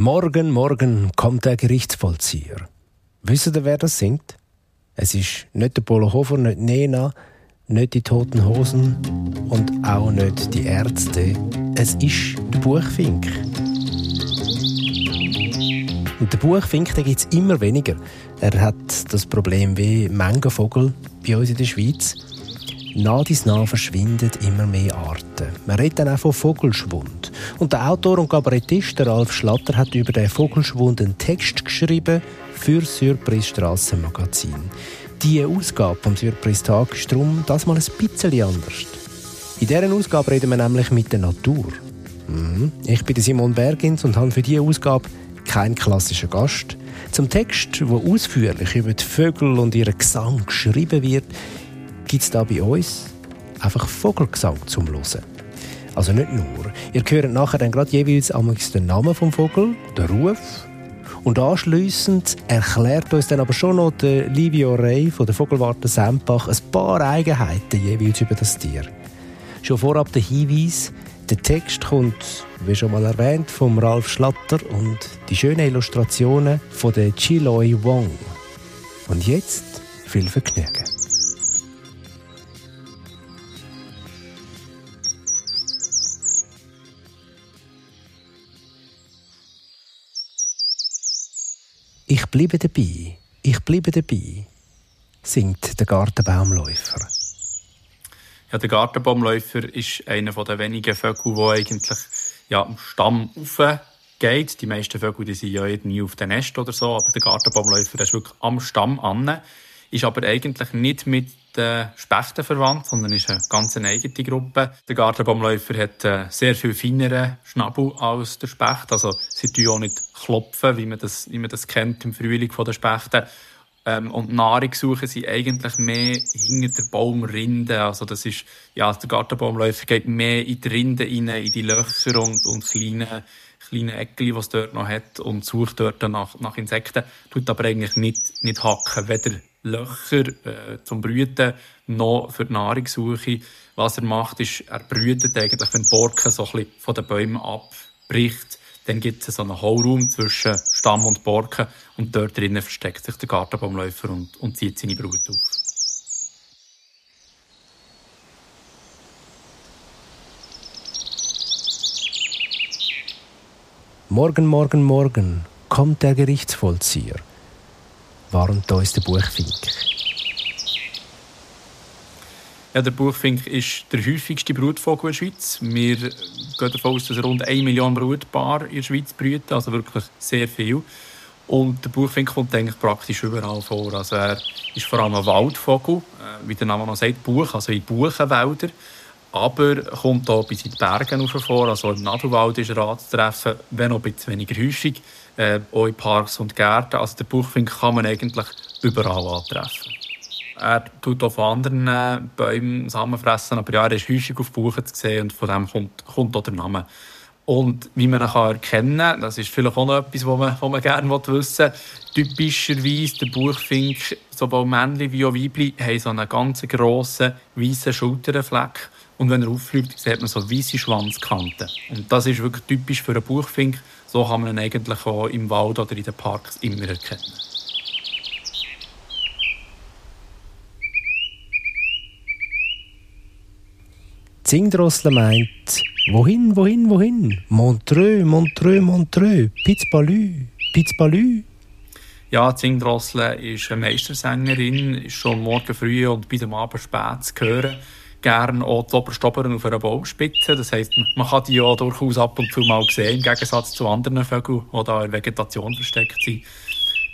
Morgen, morgen kommt der Gerichtsvollzieher. Wisst ihr, wer das singt? Es ist nicht der Polo Hofer, nicht Nena, nicht die Toten Hosen und auch nicht die Ärzte. Es ist der Buchfink. Und der Buchfink gibt es immer weniger. Er hat das Problem wie Vogel bei uns in der Schweiz. Nach dies nach verschwinden immer mehr Arten. Man redet dann auch von Vogelschwund. Und der Autor und Kabarettist Ralf Schlatter hat über den Vogelschwund einen Text geschrieben für Surprise Strassenmagazin. Die Ausgabe vom Surprise Tag ist darum das mal ein bisschen anders. In dieser Ausgabe reden wir nämlich mit der Natur. Mhm. Ich bin Simon Bergins und habe für diese Ausgabe keinen klassischen Gast. Zum Text, wo ausführlich über die Vögel und ihren Gesang geschrieben wird, gibt es da bei uns einfach Vogelgesang zum Hören. Also nicht nur. Ihr hört nachher dann gerade jeweils den Namen vom Vogel, den Ruf. Und anschliessend erklärt uns dann aber schon noch der Livio Rey von der Vogelwarte Sempach ein paar Eigenheiten jeweils über das Tier. Schon vorab der Hinweis, der Text kommt, wie schon mal erwähnt, vom Ralf Schlatter und die schönen Illustrationen von der Chiloi Wong. Und jetzt viel Vergnügen. Ich bleibe dabei, ich bleibe dabei, singt der Gartenbaumläufer. Ja, der Gartenbaumläufer ist einer der wenigen Vögel, der eigentlich ja, am Stamm geht. Die meisten Vögel die sind ja nie auf dem Nest oder so, aber der Gartenbaumläufer ist wirklich am Stamm an. Ist aber eigentlich nicht mit den Spechten verwandt, sondern ist eine ganz eigene Gruppe. Der Gartenbaumläufer hat einen sehr viel feineren Schnabel als der Specht. Also sie tun auch nicht klopfen, wie man das, wie man das kennt im Frühling von den Spechten. Ähm, und Nahrung suchen sie eigentlich mehr hinter der Baumrinde. Also das ist, ja, der Gartenbaumläufer geht mehr in die Rinde rein, in die Löcher und, und kleine, kleine die es dort noch hat und sucht dort nach, nach Insekten. Tut aber eigentlich nicht, nicht hacken, weder Löcher äh, zum Brüten noch für die Nahrungssuche. Was er macht, ist, er brütet eigentlich, wenn die Borke so ein von den Bäumen abbricht, dann gibt es so einen Hohlraum zwischen Stamm und Borken und dort drinnen versteckt sich der Gartenbaumläufer und, und zieht seine Brut auf. Morgen, morgen, morgen kommt der Gerichtsvollzieher warnt uns der Buchfink. Ja, der Buchfink ist der häufigste Brutvogel in der Schweiz. Wir gehen davon aus, dass rund 1 Million Brutpaare in der Schweiz brüten, also wirklich sehr viel. Und der Buchfink kommt eigentlich praktisch überall vor. Also er ist vor allem ein Waldvogel, äh, wie der Name noch sagt, Buch, also in Buchenwäldern. Aber kommt auch bis in die Berge vor, also im Nadelwald ist er anzutreffen, wenn auch ein bisschen weniger häufig äh, auch in Parks und Gärten. Also den Buchfink kann man eigentlich überall antreffen. Er tut auch von anderen äh, Bäumen Samen fressen, aber ja, er ist häufig auf Buchen zu sehen und von dem kommt, kommt auch der Name. Und wie man ihn erkennen kann, das ist vielleicht auch noch etwas, was man, was man gerne wissen will, typischerweise der Buchfink, sowohl Männchen wie auch Weibchen, haben so einen ganz grossen, weißen Schulterfleck. Und wenn er auffliegt, sieht man so weiße Schwanzkanten. Und das ist wirklich typisch für einen Buchfink. So kann man ihn eigentlich auch im Wald oder in den Parks immer erkennen. Zingdrossel meint, wohin, wohin, wohin? Montreux, Montreux, Montreux, Pitzbalü, Pitzbalü. Ja, Zingdrossel ist eine Meistersängerin, ist schon morgen früh und bei dem Abend spät zu hören gerne auch die Oberstoberen auf einer Baumspitze. Das heisst, man kann die ja durchaus ab und zu mal sehen, im Gegensatz zu anderen Vögeln, die da in der Vegetation versteckt sind.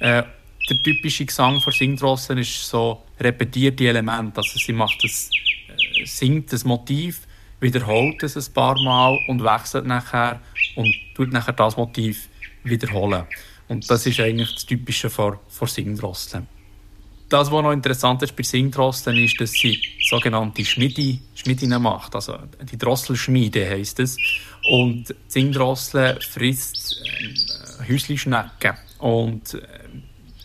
Äh, der typische Gesang von Singdrossen ist so repetierte Elemente. Also sie macht das, äh, singt das Motiv, wiederholt es ein paar Mal und wechselt nachher und tut nachher das Motiv wiederholen. Und das ist eigentlich das Typische von, von Singdrosseln. Das, was noch interessant ist bei Singdrosseln, ist, dass sie sogenannte Schmiede, Schmiedinnen macht. Also die Drosselschmiede heisst es. Und Singdrossel frisst äh, Häuslischnecken. Und äh,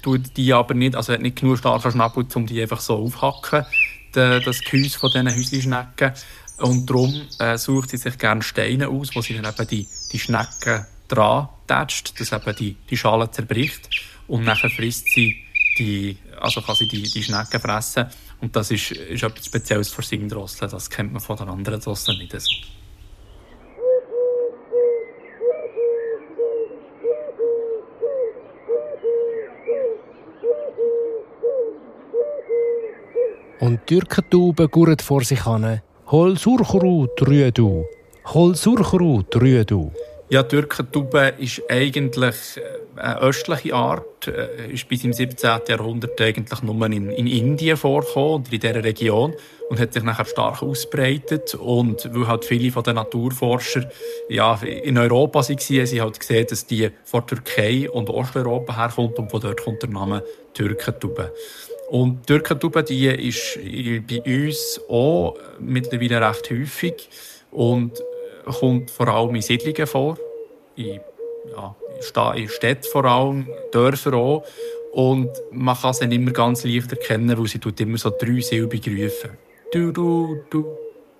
tut die aber nicht, also hat nicht genug starken Schnabel, um die einfach so aufhacken, de, das Gehäuse von diesen Häuslischnecken. Und darum äh, sucht sie sich gerne Steine aus, wo sie dann eben die, die Schnecken dran tätscht, dass eben die, die Schale zerbricht und nachher frisst sie die, also sie die, die Schnecken fressen und das ist, ist etwas Spezielles für Singdrosseln, das kennt man von den anderen Drosseln nicht so. Und die Türkentauben gurren vor sich hin. Hol Surchrut, rühe du. Hol Surchrut, rühe du. Ja, die Türkentube ist eigentlich äh, östliche Art, äh, ist bis im 17. Jahrhundert eigentlich nur in, in Indien vorgekommen in dieser Region und hat sich nachher stark ausbreitet und weil halt viele von den Naturforscher ja, in Europa waren, sie halt gesehen, dass die von Türkei und Osteuropa herkommt und von dort kommt der Name Türkentube. Und Türkentube, die ist bei uns auch mittlerweile recht häufig und kommt vor allem in Siedlungen vor, in, ja, in Städten vor allem, Dörfer auch. Und man kann sie nicht immer ganz leicht erkennen, weil sie tut immer so dreisilbig rufen. Du, du, du,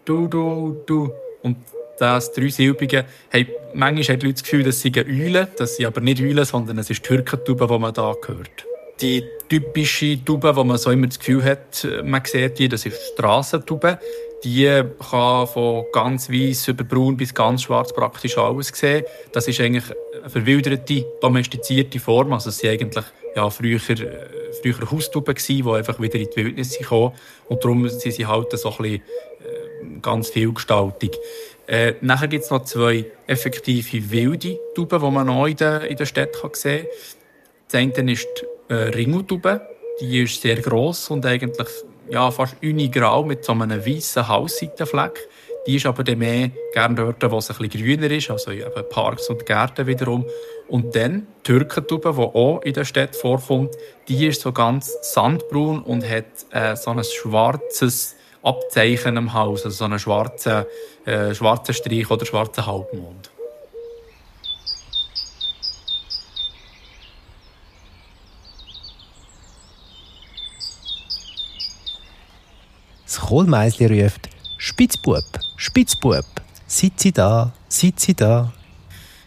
du, du, du. Und das Dreisilbige, hey, manchmal haben die Leute das Gefühl, dass sie Eulen, das sind aber nicht Eulen, sondern es ist die Türkentube, die man da hört. Die typische Tube, wo man so immer das Gefühl hat, man sieht die, das ist Strassentube. Die kann von ganz weiß über braun bis ganz schwarz praktisch alles sehen. Das ist eigentlich eine verwilderte, domestizierte Form. Also es waren eigentlich ja, früher, früher Haustuben gewesen, die einfach wieder in die Wildnis kamen. Und darum sind sie halt so ein bisschen äh, ganz vielgestaltig. Äh, nachher gibt es noch zwei effektive wilde Tuben, die man noch in den, in den Städten sehen kann. Das eine ist die äh, Ringeltube. Die ist sehr gross und eigentlich ja, fast unigrau mit so einem weißen Hausseitenfleck. Die ist aber dann mehr gerne dort, wo es ein bisschen grüner ist, also eben Parks und Gärten wiederum. Und dann die Türkentube, die auch in der Stadt vorkommt, die ist so ganz sandbraun und hat äh, so ein schwarzes Abzeichen am Haus, also so einen schwarzen, äh, schwarzen Strich oder schwarzen Halbmond. Das Kohlmeisli ruft «Spitzbub, Spitzbub, sitze da, sitze da».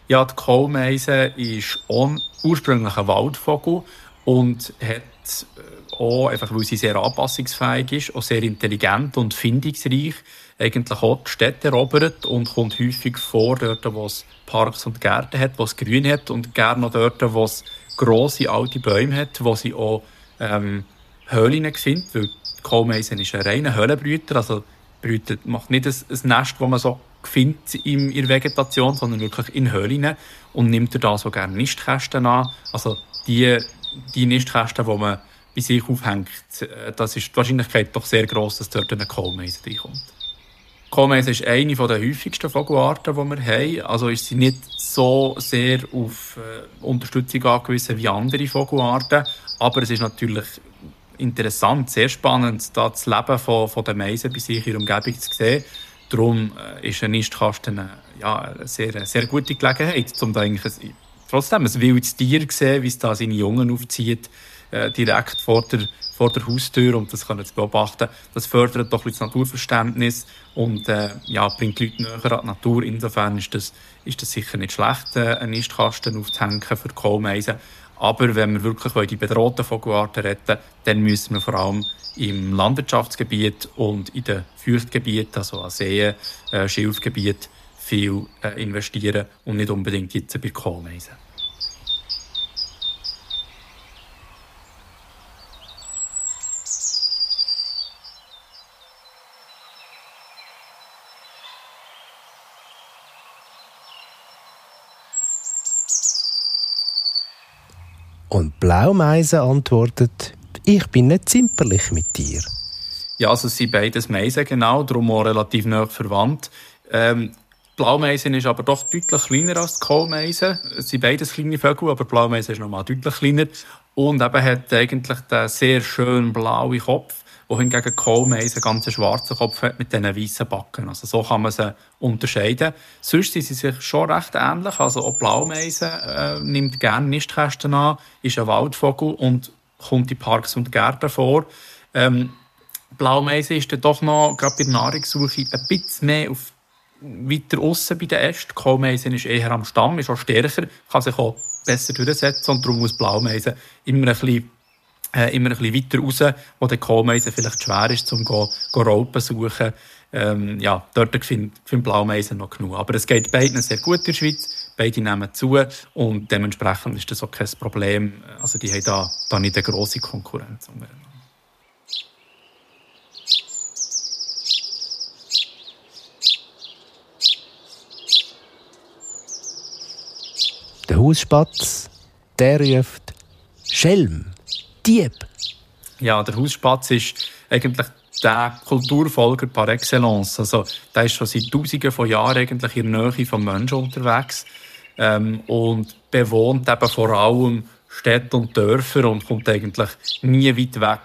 Ja, die Kohlmeise ist ursprünglich ein Waldvogel und hat äh, auch, einfach weil sie sehr anpassungsfähig ist, auch sehr intelligent und findungsreich, eigentlich auch die Städte erobert und kommt häufig vor, dort, wo es Parks und Gärten hat, wo es Grün hat und gerne auch dort, wo es grosse alte Bäume hat, wo sie auch ähm, Höhlen findet, Kohlmeisen ist ein reiner Höhlenbrüter, also brütet, macht nicht ein, Nest, das man so findet in ihrer Vegetation, sondern wirklich in Höhlen und nimmt da so gerne Nistkästen an. Also die, die Nistkästen, die man bei sich aufhängt, äh, das ist die Wahrscheinlichkeit doch sehr groß, dass dort eine Kohlmeise reinkommt. Kohlmeise ist eine der häufigsten Vogelarten, die wir haben. Also ist sie nicht so sehr auf äh, Unterstützung angewiesen wie andere Vogelarten. Aber es ist natürlich interessant, sehr spannend, da das Leben von, von den Meisen bei sich in der Umgebung zu sehen. Darum äh, ist ein Nistkasten äh, ja, eine sehr, sehr gute Gelegenheit, um da eigentlich ein, trotzdem ein wildes Tier zu sehen, wie es da seine Jungen aufzieht, äh, direkt vor der, vor der Haustür, um das zu beobachten. Das fördert doch ein das Naturverständnis und äh, ja, bringt die Leute näher an die Natur. Insofern ist das, ist das sicher nicht schlecht, äh, einen Nistkasten aufzuhängen für Kohlmeisen. Aber wenn wir wirklich die bedrohten Vogelarten retten dann müssen wir vor allem im Landwirtschaftsgebiet und in den Feuchtgebieten, also an Seen, äh, Schilfgebiet, viel äh, investieren und nicht unbedingt jetzt bei Kohlmeisen. Und Blaumeise antwortet, ich bin nicht zimperlich mit dir. Ja, also es sind beides Meisen, genau, darum auch relativ nah verwandt. Ähm, Blaumeisen ist aber doch deutlich kleiner als die Kohlmeisen. Es sind beides kleine Vögel, aber Blaumeisen ist nochmal deutlich kleiner. Und eben hat eigentlich den sehr schönen blauen Kopf wohingegen Kohlmeisen einen ganz schwarzen Kopf hat mit diesen weißen Backen. Also so kann man sie unterscheiden. Sonst sind sie sich schon recht ähnlich. Also auch Blaumeisen äh, nimmt gerne Nistkästen an, ist ein Waldvogel und kommt in Parks und Gärten vor. Ähm, Blaumeise ist dann doch noch, gerade bei der Nahrungssuche, ein bisschen mehr auf weiter außen bei den Ästen. Kohlmeisen ist eher am Stamm, ist auch stärker, kann sich auch besser durchsetzen und darum muss Blaumeisen immer ein bisschen äh, immer ein bisschen weiter raus, wo der Kohlmeisen vielleicht schwer ist, um go, go Raupen suchen. Ähm, ja, dort finde find Blaumeisen noch genug. Aber es geht beiden sehr gut in der Schweiz. Beide nehmen zu und dementsprechend ist das auch kein Problem. Also die haben da, da nicht eine grosse Konkurrenz. Der Hausspatz, der ruft Schelm, Dieb. Ja, der Hausspatz ist eigentlich der Kulturfolger par excellence. Also, der ist schon seit Tausenden von Jahren eigentlich in der Nähe von Menschen unterwegs ähm, und bewohnt eben vor allem Städte und Dörfer und kommt eigentlich nie weit weg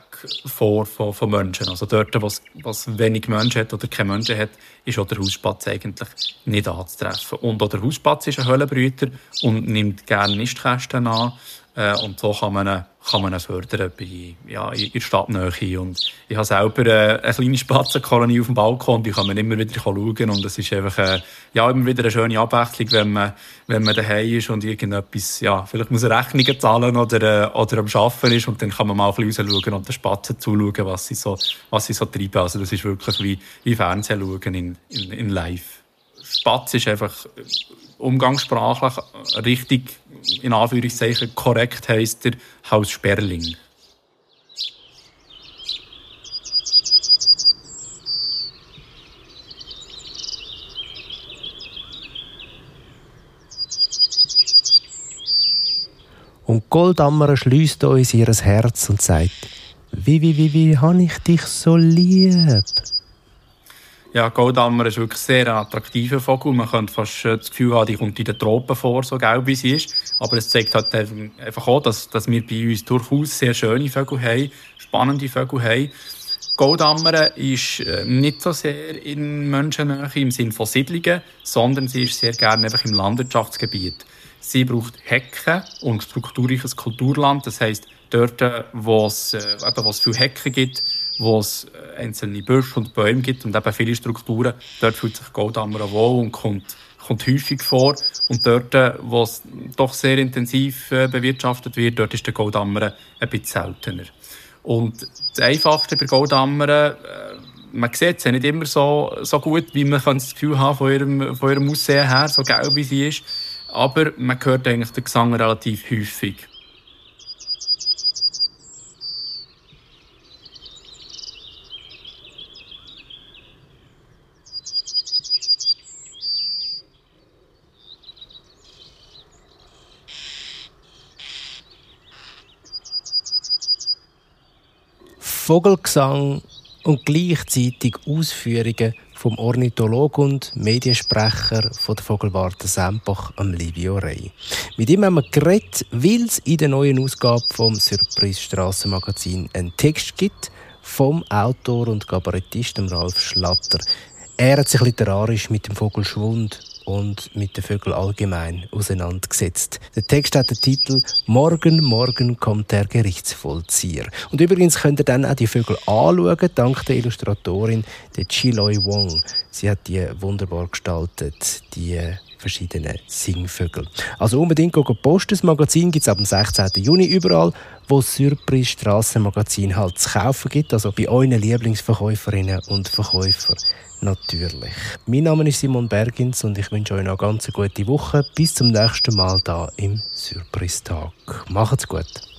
vor von, von Menschen. Also dort, wo es wenig Menschen hat oder keine Menschen hat, ist auch der Hauspatz eigentlich nicht anzutreffen. Und auch der Hauspatz ist ein Höhlenbrüter und nimmt gerne Nistkästen an. Äh, und so kann man kann man ihn fördern bei, ja, in der Stadtnähe. Und ich habe selber äh, eine kleine Spatzenkolonie auf dem Balkon, die kann man immer wieder schauen. Und es ist einfach äh, ja, immer wieder eine schöne Abwechslung, wenn man, wenn man daheim ist und irgendetwas, ja, vielleicht muss er Rechnungen zahlen oder, oder am Arbeiten ist. Und dann kann man mal ein bisschen rausschauen und den Spatzen zuschauen, was sie so, was sie so treiben. Also das ist wirklich wie, wie Fernsehen schauen in, in, in live. Spatz ist einfach umgangssprachlich richtig, in Anführungszeichen, korrekt heisst er Haus Sperling. Und Goldammer schließt uns ihr Herz und sagt, wie, wie, wie, wie, habe ich dich so lieb? Ja, Goldammer ist wirklich sehr ein attraktiver Vogel. Man könnte fast das Gefühl haben, die kommt in den Tropen vor, so gelb wie sie ist. Aber es zeigt halt einfach auch, dass, dass wir bei uns durchaus sehr schöne Vögel haben, spannende Vögel haben. Goldammer ist äh, nicht so sehr in Menschennähe im Sinne von Siedlungen, sondern sie ist sehr gerne einfach im Landwirtschaftsgebiet. Sie braucht Hecken und strukturreiches Kulturland. Das heisst, dort, wo es, äh, eben, wo es viele Hecken gibt, wo es äh, einzelne Büsche und Bäume gibt und eben viele Strukturen, dort fühlt sich Goldammer wohl und kommt, kommt häufig vor. Und dort, äh, wo es doch sehr intensiv äh, bewirtschaftet wird, dort ist der Goldammer ein bisschen seltener. Und das Einfachste bei Goldammer, man sieht sie nicht immer so, so gut, wie man das Gefühl haben von ihrem, von ihrem Aussehen her, so gelb wie sie ist. Aber man hört eigentlich den Gesang relativ häufig. Vogelgesang und gleichzeitig Ausführungen vom Ornithologen und Mediensprecher von der Vogelwarte Sempach, Livio Rey. Mit ihm haben wir geredet, weil es in der neuen Ausgabe vom Surprise Strassenmagazin einen Text gibt vom Autor und Kabarettisten Ralf Schlatter. Er hat sich literarisch mit dem Vogelschwund und mit den Vögeln allgemein auseinandergesetzt. Der Text hat den Titel Morgen, morgen kommt der Gerichtsvollzieher. Und übrigens könnt ihr dann auch die Vögel anschauen, dank der Illustratorin der Chiloi Wong. Sie hat die wunderbar gestaltet, die verschiedenen Singvögel. Also unbedingt posten. Das Magazin gibt es ab dem 16. Juni überall, wo es Surprise Strassenmagazin halt zu kaufen gibt, also bei euren Lieblingsverkäuferinnen und Verkäufern natürlich. Mein Name ist Simon Bergins und ich wünsche euch noch eine ganz gute Woche. Bis zum nächsten Mal da im Surprise Tag. Macht's gut.